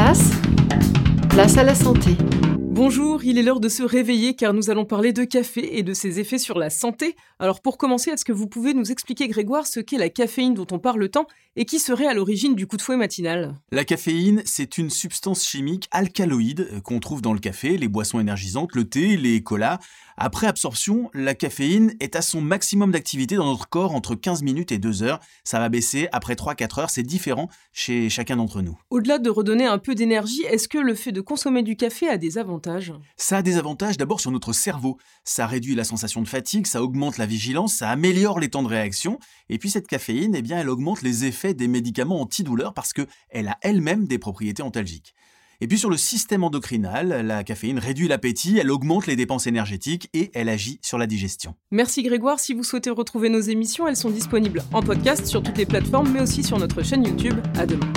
place, place à la santé. Bonjour, il est l'heure de se réveiller car nous allons parler de café et de ses effets sur la santé. Alors pour commencer, est-ce que vous pouvez nous expliquer Grégoire ce qu'est la caféine dont on parle tant et qui serait à l'origine du coup de fouet matinal? La caféine, c'est une substance chimique alcaloïde euh, qu'on trouve dans le café, les boissons énergisantes, le thé, les colas. Après absorption, la caféine est à son maximum d'activité dans notre corps entre 15 minutes et 2 heures. Ça va baisser après 3-4 heures, c'est différent chez chacun d'entre nous. Au-delà de redonner un peu d'énergie, est-ce que le fait de consommer du café a des avantages Ça a des avantages d'abord sur notre cerveau. Ça réduit la sensation de fatigue, ça augmente la vigilance, ça améliore les temps de réaction. Et puis cette caféine, eh bien, elle augmente les effets des médicaments antidouleurs parce qu'elle a elle-même des propriétés antalgiques. Et puis sur le système endocrinal, la caféine réduit l'appétit, elle augmente les dépenses énergétiques et elle agit sur la digestion. Merci Grégoire, si vous souhaitez retrouver nos émissions, elles sont disponibles en podcast sur toutes les plateformes mais aussi sur notre chaîne YouTube. À demain.